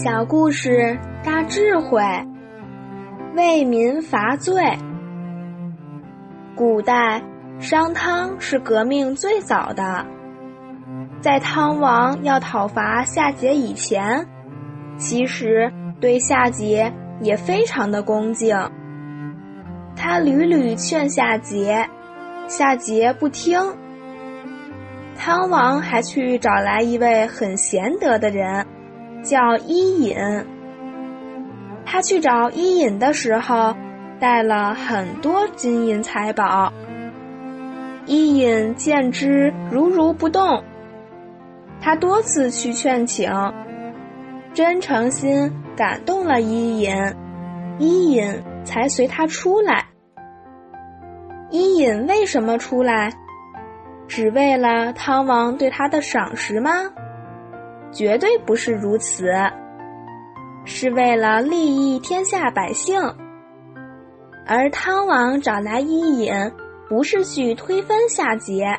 小故事大智慧，为民伐罪。古代商汤是革命最早的，在汤王要讨伐夏桀以前，其实对夏桀也非常的恭敬。他屡屡劝夏桀，夏桀不听。汤王还去找来一位很贤德的人，叫伊尹。他去找伊尹的时候，带了很多金银财宝。伊尹见之如如不动。他多次去劝请，真诚心感动了伊尹，伊尹才随他出来。伊尹为什么出来？只为了汤王对他的赏识吗？绝对不是如此，是为了利益天下百姓。而汤王找来伊尹，不是去推翻夏桀，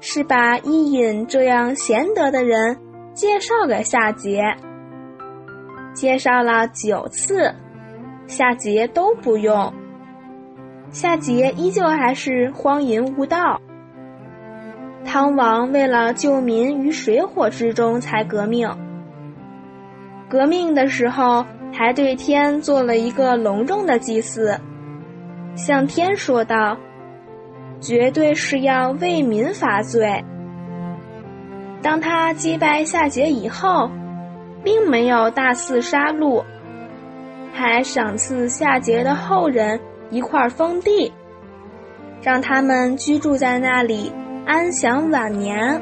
是把伊尹这样贤德的人介绍给夏桀。介绍了九次，夏桀都不用，夏桀依旧还是荒淫无道。汤王为了救民于水火之中才革命。革命的时候，还对天做了一个隆重的祭祀，向天说道：“绝对是要为民伐罪。”当他击败夏桀以后，并没有大肆杀戮，还赏赐夏桀的后人一块封地，让他们居住在那里。安享晚年。